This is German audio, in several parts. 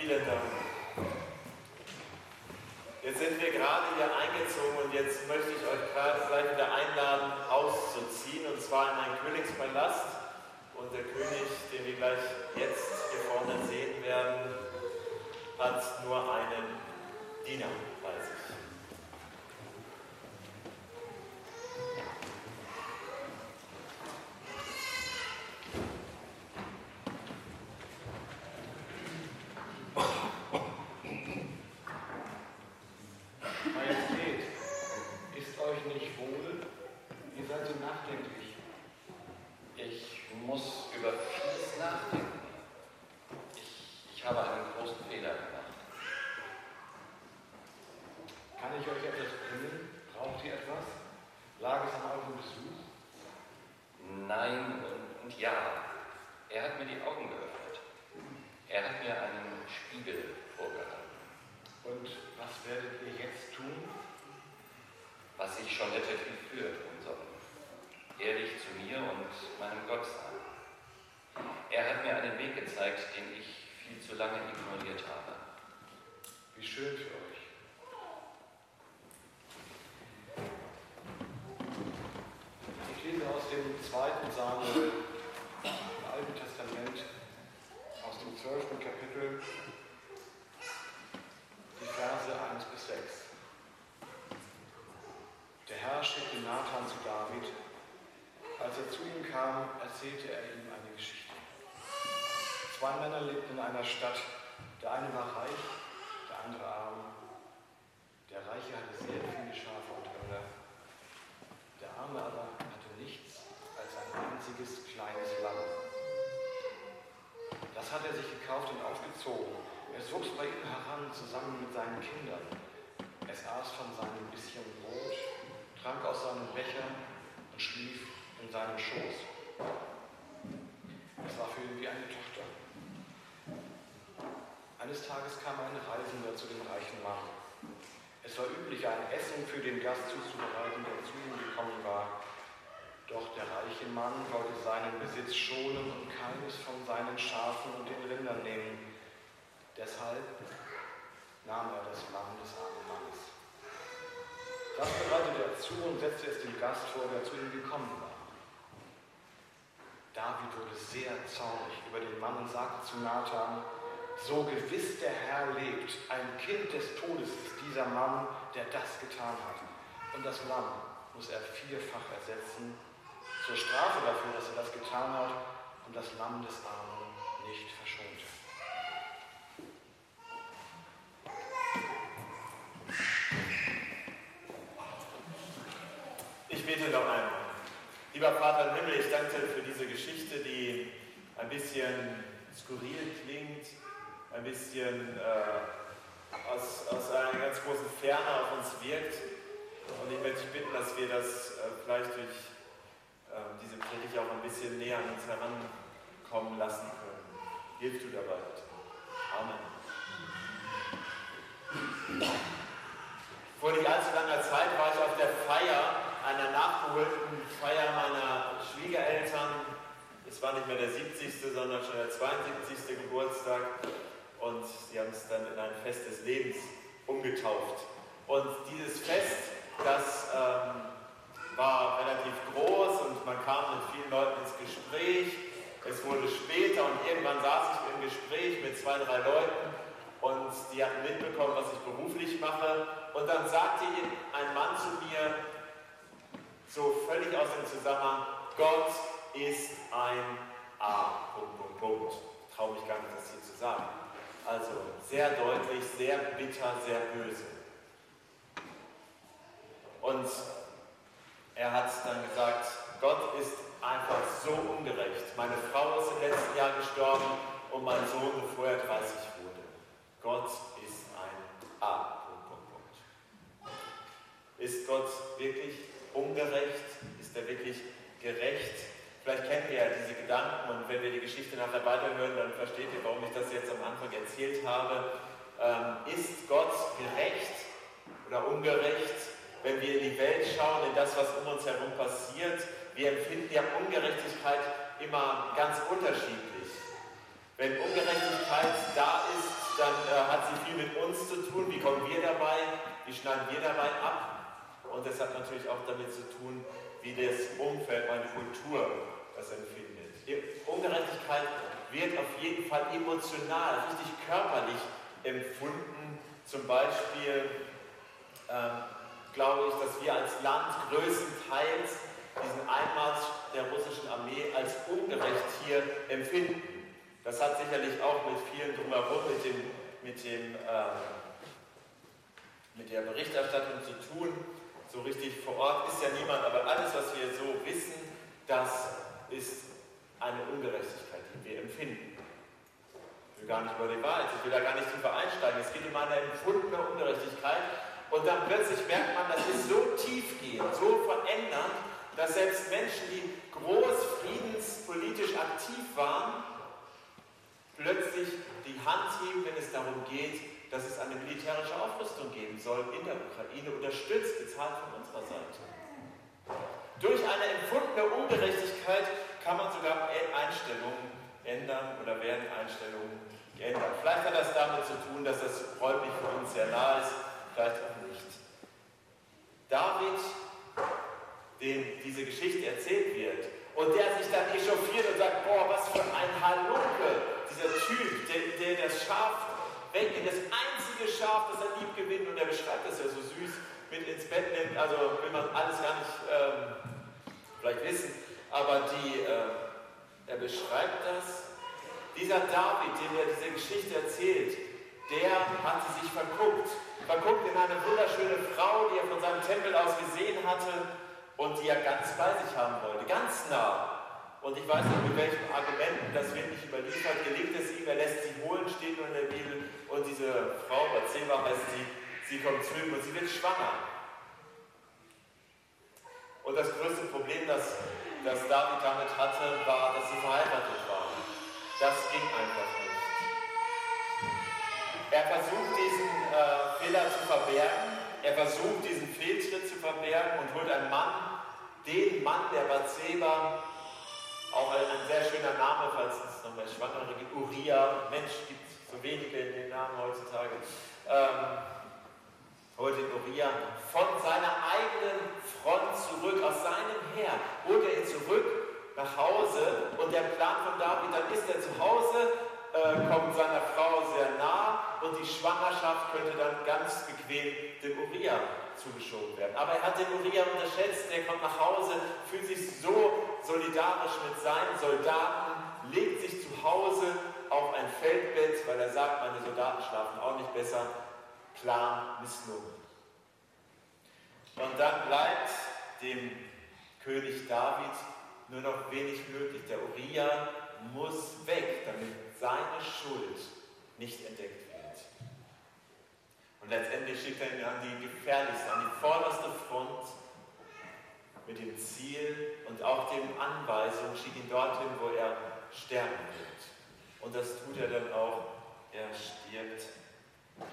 Vielen Dank. Jetzt sind wir gerade hier eingezogen und jetzt möchte ich euch gleich wieder einladen, auszuziehen und zwar in einen Königspalast. Und der König, den wir gleich jetzt hier vorne sehen werden, hat nur einen Diener bei sich. hemos erzählte er ihm eine Geschichte. Zwei Männer lebten in einer Stadt. Der eine war reich, der andere arm. Der Reiche hatte sehr viele Schafe und Rinder. Der Arme aber hatte nichts als ein einziges kleines Lamm. Das hat er sich gekauft und aufgezogen. Es wuchs bei ihm heran zusammen mit seinen Kindern. Es aß von seinem bisschen Brot, trank aus seinem Becher und schlief in seinem Schoß. Es war für ihn wie eine Tochter. Eines Tages kam ein Reisender zu dem reichen Mann. Es war üblich, ein Essen für den Gast zuzubereiten, der zu ihm gekommen war. Doch der reiche Mann wollte seinen Besitz schonen und keines von seinen Schafen und den Rindern nehmen. Deshalb nahm er das Lamm des armen Mannes. Das bereitete er zu und setzte es dem Gast vor, der zu ihm gekommen war. David wurde sehr zornig über den Mann und sagte zu Nathan, so gewiss der Herr lebt, ein Kind des Todes ist dieser Mann, der das getan hat. Und das Lamm muss er vierfach ersetzen, zur Strafe dafür, dass er das getan hat und das Lamm des Armen nicht verschonte. Ich bete noch einmal. Lieber Vater im Himmel, ich danke dir für diese Geschichte, die ein bisschen skurril klingt, ein bisschen äh, aus, aus einer ganz großen Ferne auf uns wirkt. Und ich möchte dich bitten, dass wir das äh, vielleicht durch äh, diese Predigt auch ein bisschen näher an uns herankommen lassen können. Hilf du dabei. Amen. Vor nicht allzu langer Zeit war ich auf der Feier einer nachgeholten Feier meiner Schwiegereltern. Es war nicht mehr der 70., sondern schon der 72. Geburtstag. Und sie haben es dann in ein Fest des Lebens umgetauft. Und dieses Fest, das ähm, war relativ groß und man kam mit vielen Leuten ins Gespräch. Es wurde später und irgendwann saß ich im Gespräch mit zwei, drei Leuten und die hatten mitbekommen, was ich beruflich mache. Und dann sagte ein Mann zu mir, so völlig aus dem Zusammenhang, Gott ist ein A. Punkt, Punkt, Punkt. Traue mich gar nicht, das hier zu sagen. Also sehr deutlich, sehr bitter, sehr böse. Und er hat dann gesagt, Gott ist einfach so ungerecht. Meine Frau ist im letzten Jahr gestorben und mein Sohn, bevor er 30 wurde. Gott ist ein A. Ist Gott wirklich ungerecht? Ist er wirklich gerecht? Vielleicht kennt ihr ja diese Gedanken und wenn wir die Geschichte nachher weiterhören, dann versteht ihr, warum ich das jetzt am Anfang erzählt habe. Ähm, ist Gott gerecht oder ungerecht? Wenn wir in die Welt schauen, in das, was um uns herum passiert, wir empfinden ja Ungerechtigkeit immer ganz unterschiedlich. Wenn Ungerechtigkeit da ist, dann äh, hat sie viel mit uns zu tun. Wie kommen wir dabei? Wie schneiden wir dabei ab? Und das hat natürlich auch damit zu tun, wie das Umfeld, meine Kultur das empfindet. Die Ungerechtigkeit wird auf jeden Fall emotional, richtig körperlich empfunden. Zum Beispiel ähm, glaube ich, dass wir als Land größtenteils diesen Einmarsch der russischen Armee als ungerecht hier empfinden. Das hat sicherlich auch mit vielen drumherum, mit, dem, mit, dem, ähm, mit der Berichterstattung zu tun. So richtig vor Ort ist ja niemand, aber alles, was wir so wissen, das ist eine Ungerechtigkeit, die wir empfinden. Ich will gar nicht über die Wahrheit, ich will da gar nicht tiefer einsteigen. Es geht um eine empfundene Ungerechtigkeit. Und dann plötzlich merkt man, das ist so tiefgehend, so verändernd, dass selbst Menschen, die groß friedenspolitisch aktiv waren, plötzlich die Hand heben, wenn es darum geht, dass es eine militärische Aufrüstung geben soll in der Ukraine, unterstützt, bezahlt von unserer Seite. Durch eine empfundene Ungerechtigkeit kann man sogar Einstellungen ändern oder werden Einstellungen geändert. Vielleicht hat das damit zu tun, dass das räumlich für uns sehr nah ist, vielleicht auch nicht. David, dem diese Geschichte erzählt wird, und der sich dann echauffiert und sagt, boah, was für ein Halunke, dieser Typ, der, der das Schaf wegnimmt, das einzige Schaf, das er lieb gewinnt, und er beschreibt das ja so süß, mit ins Bett nimmt, also will man alles gar nicht ähm, vielleicht wissen, aber die, äh, er beschreibt das. Dieser David, dem er diese Geschichte erzählt, der hatte sich verguckt, verguckt in eine wunderschöne Frau, die er von seinem Tempel aus gesehen hatte und die er ganz bei sich haben wollte, ganz nah. Und ich weiß nicht, mit welchen Argumenten, das wird nicht überliefert, gelingt es ihm, er lässt sie holen, steht nur in der Bibel, und diese Frau, Bathseba heißt sie, sie kommt zu ihm und sie wird schwanger. Und das größte Problem, das, das David damit hatte, war, dass sie verheiratet war. Das ging einfach nicht. Er versucht diesen äh, Fehler zu verbergen, er versucht diesen Fehltritt zu verbergen und holt einen Mann, den Mann der Bathseba, auch ein, ein sehr schöner Name, falls es noch mehr Schwangere gibt. Uriah, Mensch, gibt so wenige in den Namen heutzutage. Ähm, holt den Uriah von seiner eigenen Front zurück, aus seinem Heer, holt er ihn zurück nach Hause und der Plan von David, dann ist er zu Hause, die Schwangerschaft könnte dann ganz bequem dem Uriah zugeschoben werden. Aber er hat den Uriah unterschätzt, der kommt nach Hause, fühlt sich so solidarisch mit seinen Soldaten, legt sich zu Hause auf ein Feldbett, weil er sagt, meine Soldaten schlafen auch nicht besser. Plan misslungen. Und dann bleibt dem König David nur noch wenig möglich. Der Uriah muss weg, damit seine Schuld nicht entdeckt wird. Und letztendlich schickt er ihn an die gefährlichste, an die vorderste Front mit dem Ziel und auch dem Anweisung, schickt ihn dorthin, wo er sterben wird. Und das tut er dann auch. Er stirbt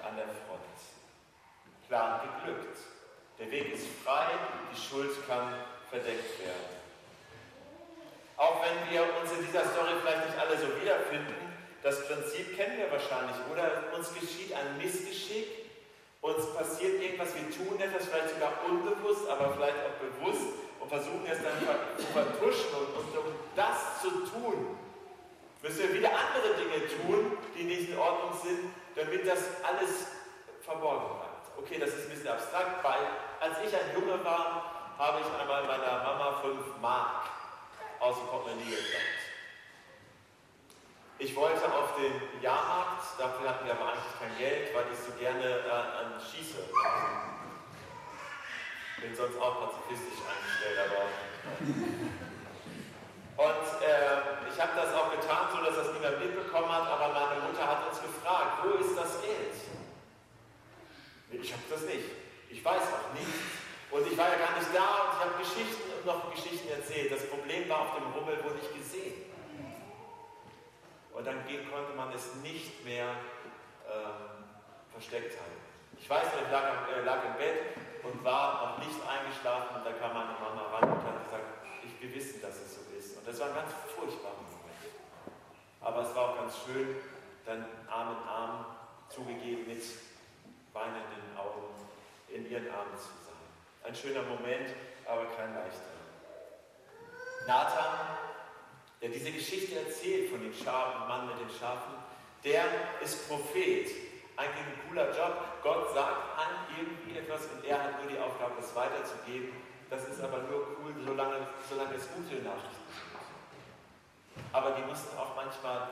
an der Front. Plan geglückt. Der Weg ist frei, die Schuld kann verdeckt werden. Auch wenn wir uns in dieser Story vielleicht nicht alle so wiederfinden, das Prinzip kennen wir wahrscheinlich, oder? Uns geschieht ein Missgeschick uns passiert irgendwas, wir tun etwas, vielleicht sogar unbewusst, aber vielleicht auch bewusst und versuchen es dann zu vertuschen. Und, um das zu tun, müssen wir wieder andere Dinge tun, die nicht in Ordnung sind, damit das alles verborgen bleibt. Okay, das ist ein bisschen abstrakt, weil als ich ein Junge war, habe ich einmal meiner Mama fünf Mark aus dem Portemonnaie geklaut. Ich wollte auf den Jahrmarkt, dafür hatten wir aber eigentlich kein Geld, weil ich so gerne äh, an Schieße. Bin sonst auch pazifistisch eingestellt, aber. Und äh, ich habe das auch getan, so dass das niemand mitbekommen hat, aber meine Mutter hat uns gefragt, wo ist das Geld? Ich habe das nicht. Ich weiß auch nicht. Und ich war ja gar nicht da und ich habe Geschichten und noch Geschichten erzählt. Das Problem war, auf dem Rummel wurde ich gesehen. Und dann konnte man es nicht mehr ähm, versteckt halten. Ich weiß noch, ich lag, äh, lag, im Bett und war noch nicht eingeschlafen und da kam meine Mama rein und hat gesagt, ich, wir wissen, dass es so ist. Und das war ein ganz furchtbarer Moment. Aber es war auch ganz schön, dann Arm in Arm zugegeben mit weinenden Augen in ihren Armen zu sein. Ein schöner Moment, aber kein leichter. Nathan, der diese Geschichte erzählt von dem Schafen, Mann mit den Schafen, der ist Prophet. Eigentlich ein cooler Job. Gott sagt an irgendwie etwas und er hat nur die Aufgabe, es weiterzugeben. Das ist aber nur cool, solange, solange es gute Nachrichten sind. Aber die mussten auch manchmal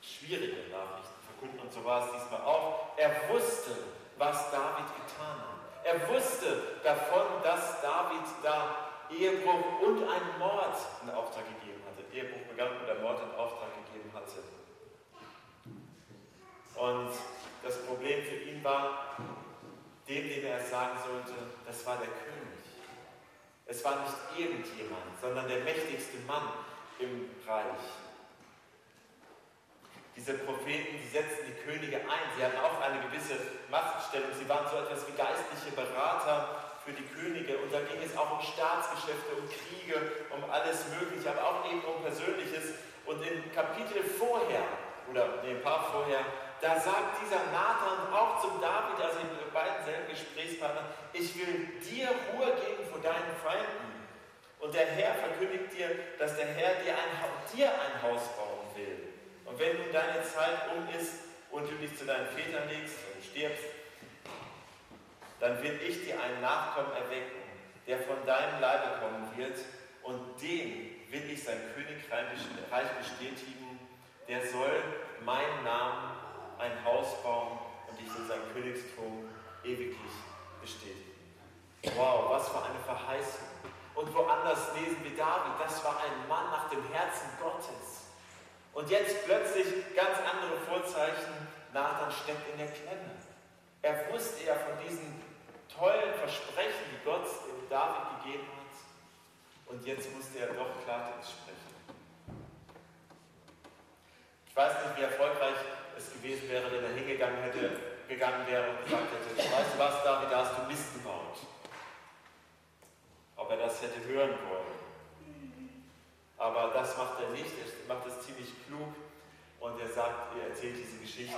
schwierige Nachrichten verkünden und so war es diesmal auch. Er wusste, was David getan hat. Er wusste davon, dass David da Ehebruch und einen Mord in Auftrag gegeben hatte. Ehebruch begann und der Mord in Auftrag gegeben hatte. Und das Problem für ihn war, dem, dem er sagen sollte, das war der König. Es war nicht irgendjemand, sondern der mächtigste Mann im Reich. Diese Propheten, die setzten die Könige ein. Sie hatten auch eine gewisse Machtstellung. Sie waren so etwas wie geistliche Berater für die Könige. Und da ging es auch um Staatsgeschäfte, um Kriege, um alles Mögliche, aber auch eben um Persönliches. Und im Kapitel vorher, oder nee, ein paar vorher, da sagt dieser Nathan auch zum David, also in beiden selben Gesprächspartnern, ich will dir Ruhe geben vor deinen Feinden. Und der Herr verkündigt dir, dass der Herr dir ein, dir ein Haus bauen will. Und wenn nun deine Zeit um ist und du dich zu deinen Vätern legst und stirbst, dann will ich dir einen Nachkommen erwecken, der von deinem Leibe kommen wird, und dem will ich sein Königreich bestätigen, der soll meinen Namen ein Haus bauen und ich will sein Königstum ewiglich bestätigen. Wow, was für eine Verheißung. Und woanders lesen wir David, das war ein Mann nach dem Herzen Gottes. Und jetzt plötzlich ganz andere Vorzeichen, Nathan steckt in der Klemme. Er wusste ja von diesen tollen Versprechen, die Gott David gegeben hat. Und jetzt musste er doch Klartext sprechen. Ich weiß nicht, wie erfolgreich es gewesen wäre, wenn er hingegangen hätte, gegangen wäre und gesagt hätte, weißt du was, David, da hast du Mist gebaut. Ob er das hätte hören wollen. Aber das macht er nicht, er macht es ziemlich klug und er sagt, er erzählt diese Geschichte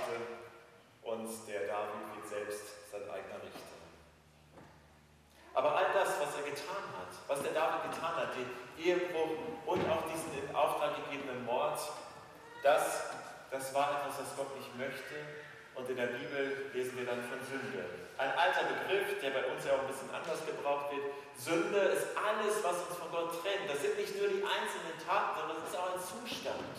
und der David wird selbst sein eigener Richter. Aber all das, was er getan hat, was der David getan hat, den Ehebruch und auch diesen in Auftrag gegebenen Mord, das das war etwas, was Gott nicht möchte. Und in der Bibel lesen wir dann von Sünde. Ein alter Begriff, der bei uns ja auch ein bisschen anders gebraucht wird. Sünde ist alles, was uns von Gott trennt. Das sind nicht nur die einzelnen Taten, sondern es ist auch ein Zustand.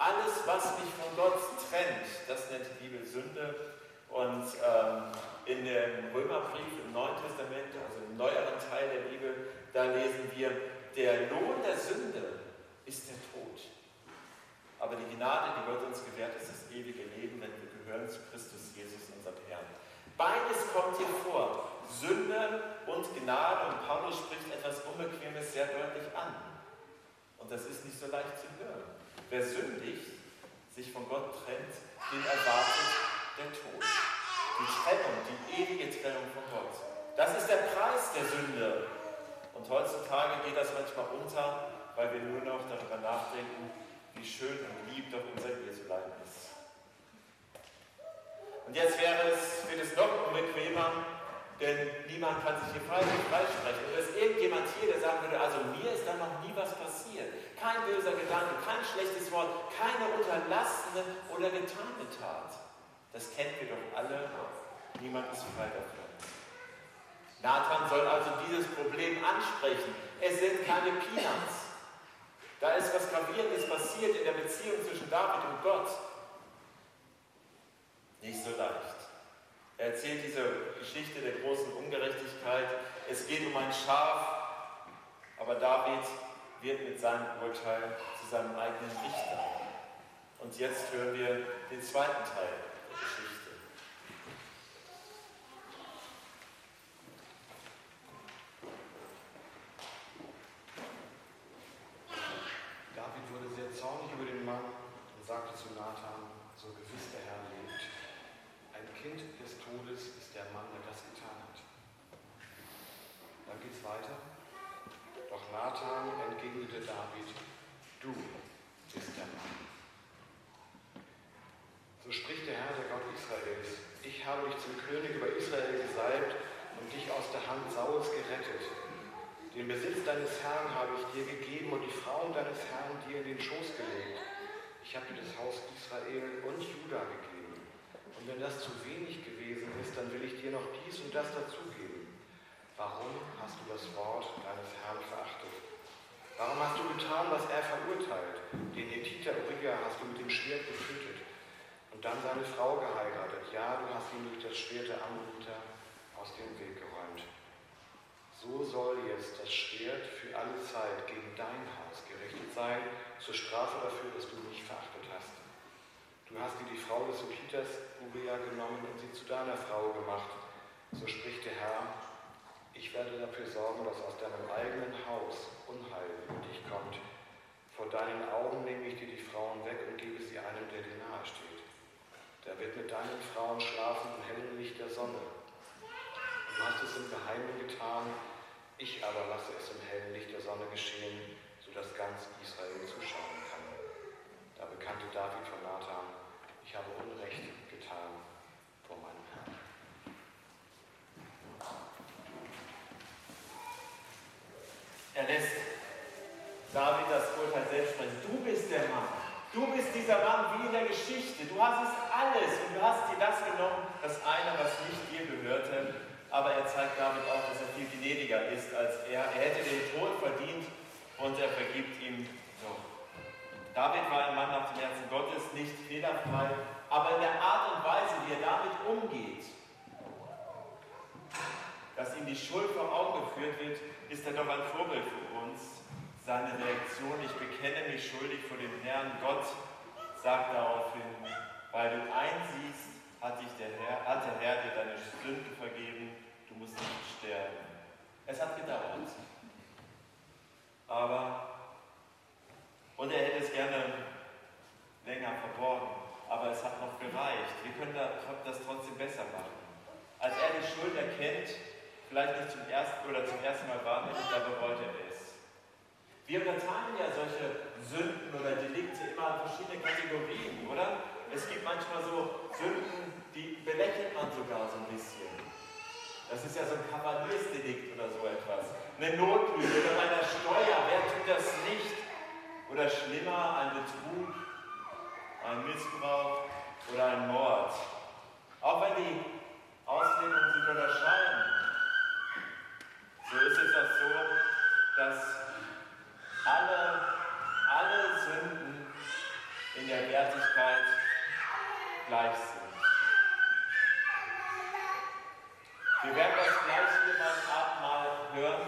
Alles, was mich von Gott trennt, das nennt die Bibel Sünde. Und ähm, in dem Römerbrief im Neuen Testament, also im neueren Teil der Bibel, da lesen wir, der Lohn der Sünde ist der Tod. Aber die Gnade, die Gott uns gewährt, ist das ewige Leben, wenn wir gehören zu Christus Jesus, unserem Herrn. Beides kommt hier vor. Sünde und Gnade. Und Paulus spricht etwas Unbequemes sehr deutlich an. Und das ist nicht so leicht zu hören. Wer sündigt, sich von Gott trennt, den erwartet der Tod. Die Trennung, die ewige Trennung von Gott. Das ist der Preis der Sünde. Und heutzutage geht das manchmal unter, weil wir nur noch darüber nachdenken, wie schön und lieb doch unser Jesulein ist. Und jetzt wäre es, wird es noch unbequemer, denn niemand kann sich hier frei, freisprechen. Und es ist irgendjemand hier, der sagen würde, also mir ist da noch nie was passiert. Kein böser Gedanke, kein schlechtes Wort, keine unterlassene oder getane Tat. Das kennen wir doch alle. Niemand ist frei davon. Nathan soll also dieses Problem ansprechen. Es sind keine Peanuts. Da ist was Gravierendes passiert in der Beziehung zwischen David und Gott. Nicht so leicht. Er erzählt diese Geschichte der großen Ungerechtigkeit. Es geht um ein Schaf, aber David wird mit seinem Urteil zu seinem eigenen Richter. Und jetzt hören wir den zweiten Teil So spricht der Herr, der Gott zum König über Israel gesalbt und dich aus der Hand Sauls gerettet. Den Besitz deines Herrn habe ich dir gegeben und die Frauen deines Herrn dir in den Schoß gelegt. Ich habe dir das Haus Israel und Juda gegeben. Und wenn das zu wenig gewesen ist, dann will ich dir noch dies und das dazugeben. Warum hast du das Wort deines Herrn verachtet? Warum hast du getan, was er verurteilt? Den Ethiter Uriah hast du mit dem Schwert getötet und dann seine Frau geheiratet. Ja, du hast ihn durch das Schwert der Ammoniter aus dem Weg geräumt. So soll jetzt das Schwert für alle Zeit gegen dein Haus gerichtet sein, zur Strafe dafür, dass du mich verachtet hast. Du hast dir die Frau des Ukitas Uriah genommen und sie zu deiner Frau gemacht. So spricht der Herr, ich werde dafür sorgen, dass aus deinem eigenen Haus Unheil über dich kommt. Vor deinen Augen nehme ich dir die Frauen weg und gebe sie einem, der dir nahe steht. Der wird mit deinen Frauen schlafen im hellen Licht der Sonne. Du hast es im Geheimen getan, ich aber lasse es im hellen Licht der Sonne geschehen, sodass ganz Israel zuschauen kann. Da bekannte David von Nathan, ich habe Unrecht getan vor meinem Herrn. Er lässt David das Urteil selbst sprechen. Du bist der Mann. Du bist dieser Mann wie in der Geschichte. Du hast es alles und du hast dir das genommen, das eine, was nicht dir gehörte aber er zeigt damit auch, dass er viel gnädiger ist als er. Er hätte den Tod verdient und er vergibt ihm so. David war ein Mann nach dem Herzen Gottes, nicht fehlerfrei, aber in der Art und Weise, wie er damit umgeht, dass ihm die Schuld vor Augen geführt wird, ist er doch ein Vorbild für uns. Seine Reaktion, ich bekenne mich schuldig vor dem Herrn, Gott sagt daraufhin, weil du einsiehst, hat, dich der Herr, hat der Herr dir deine Sünden vergeben, du musst nicht sterben. Es hat gedauert. Aber, und er hätte es gerne länger verborgen, aber es hat noch gereicht. Wir können das trotzdem besser machen. Als er die Schuld erkennt, vielleicht nicht zum ersten oder zum ersten Mal wahrnimmt, da bereut er es. Wir unterteilen ja solche Sünden oder Delikte immer in verschiedene Kategorien, oder? Es gibt manchmal so Sünden, die belächelt man sogar so ein bisschen. Das ist ja so ein Kavaliersdelikt oder so etwas. Eine Notlüge oder bei der Steuer, wer tut das nicht? Oder schlimmer, ein Betrug, ein Missbrauch oder ein Mord. Auch wenn die Auslegungen sich unterscheiden, so ist es auch so, dass alle, alle Sünden in der Wertigkeit gleich sind. Wir werden das gleich hier beim Abendmahl hören.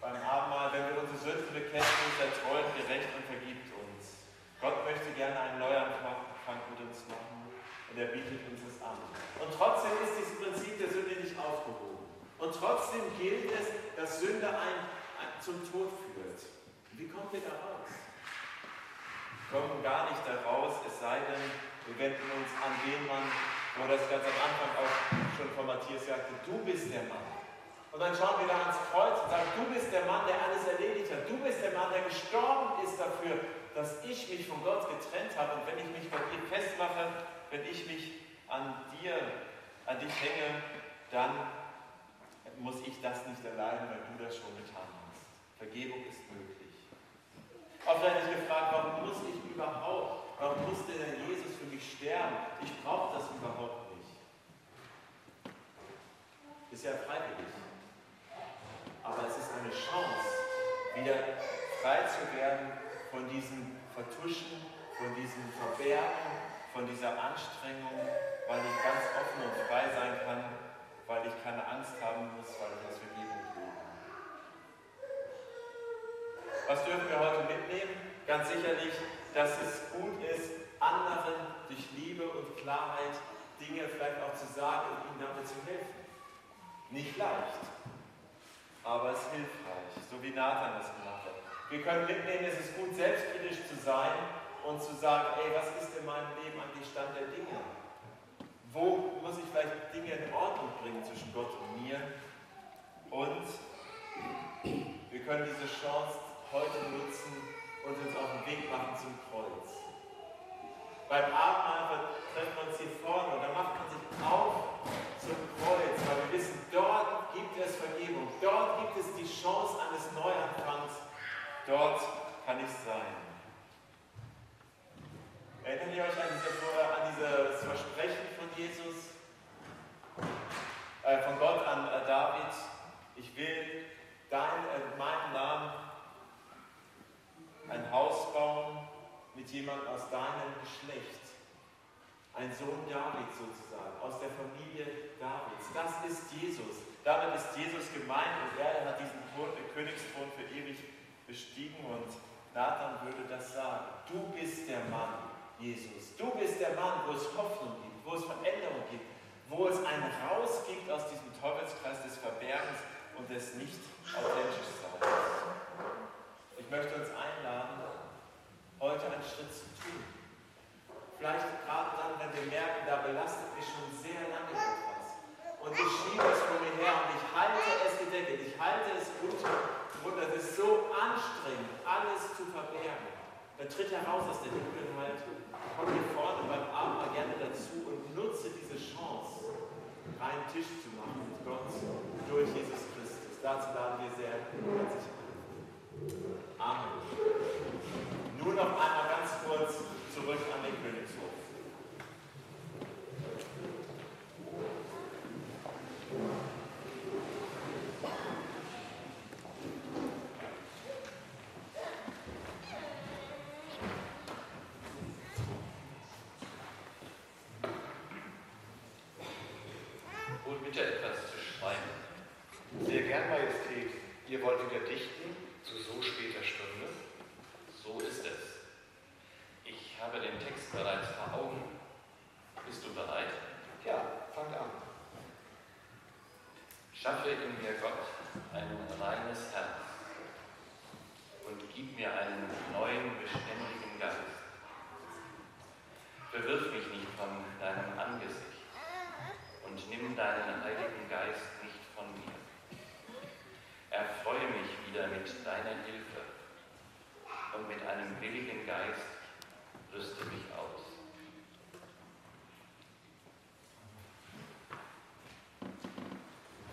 Beim Abendmahl, wenn wir unsere Sünden bekennen, ist er treu und gerecht und vergibt uns. Gott möchte gerne einen Neuanfang mit uns machen und er bietet uns das an. Und trotzdem ist dieses Prinzip der Sünde nicht aufgehoben. Und trotzdem gilt es, dass Sünde einen, zum Tod führt. Wie kommen wir da raus? Wir kommen gar nicht da raus, es sei denn, wir wenden uns an den Mann, wo das ganz am Anfang auch schon von Matthias sagte, du bist der Mann. Und dann schauen wir da ans Kreuz und sagen, du bist der Mann, der alles erledigt hat. Du bist der Mann, der gestorben ist dafür, dass ich mich von Gott getrennt habe. Und wenn ich mich bei dir festmache, wenn ich mich an dir, an dich hänge, dann muss ich das nicht erleiden, weil du das schon getan hast. Vergebung ist möglich. Oft werde ich gefragt, warum muss ich überhaupt Warum musste denn Jesus für mich sterben? Ich brauche das überhaupt nicht. Ist ja freiwillig. Aber es ist eine Chance, wieder frei zu werden von diesem Vertuschen, von diesem Verbergen, von dieser Anstrengung, weil ich ganz offen und frei sein kann, weil ich keine Angst haben muss, weil ich aus Vergebung lebe. Was dürfen wir heute mitnehmen? Ganz sicherlich dass es gut ist, anderen durch Liebe und Klarheit Dinge vielleicht auch zu sagen und ihnen damit zu helfen. Nicht leicht, aber es ist hilfreich, so wie Nathan es gemacht hat. Wir können mitnehmen, es ist gut, selbstkritisch zu sein und zu sagen, ey, was ist in meinem Leben eigentlich Stand der Dinge? Wo vielleicht Dinge in Ordnung bringen zwischen Gott und mir. Und wir können diese Chance heute nutzen und uns auf den Weg machen zum Kreuz. Beim Abendmahl treffen wir uns hier vorne und dann macht man sich auf zum Kreuz, weil wir wissen, dort gibt es Vergebung, dort gibt es die Chance eines Neuanfangs, dort kann ich sein. Erinnert ihr euch an, diese, an dieses Versprechen von Jesus? Von Gott an äh, David? Ich will dein, äh, meinen Namen ein Haus bauen mit jemandem aus deinem Geschlecht. Ein Sohn Davids sozusagen, aus der Familie Davids. Das ist Jesus. Damit ist Jesus gemeint und er hat diesen Thron, den Königsthron für ewig bestiegen und Nathan würde das sagen. Du bist der Mann, Jesus. Du bist der Mann, wo es Hoffnung gibt, wo es Veränderung gibt, wo es ein Raus gibt aus diesem Teufelskreis des Verbergens und des nicht authentisch Seins. Ich möchte uns einladen, heute einen Schritt zu tun. Vielleicht gerade dann, wenn wir merken, da belastet mich schon sehr lange etwas und ich schiebe es vor mir her und ich halte es gedeckelt, ich halte es unter. Und es ist so anstrengend, alles zu verbergen. Dann tritt heraus aus der Dunkelheit, komm hier vorne beim Abend gerne dazu und nutze diese Chance, einen Tisch zu machen mit Gott durch Jesus Christus. Dazu laden wir sehr herzlich ein. Amen. Nun noch einmal ganz kurz zurück an den Königshof. Und mit einem willigen Geist mich.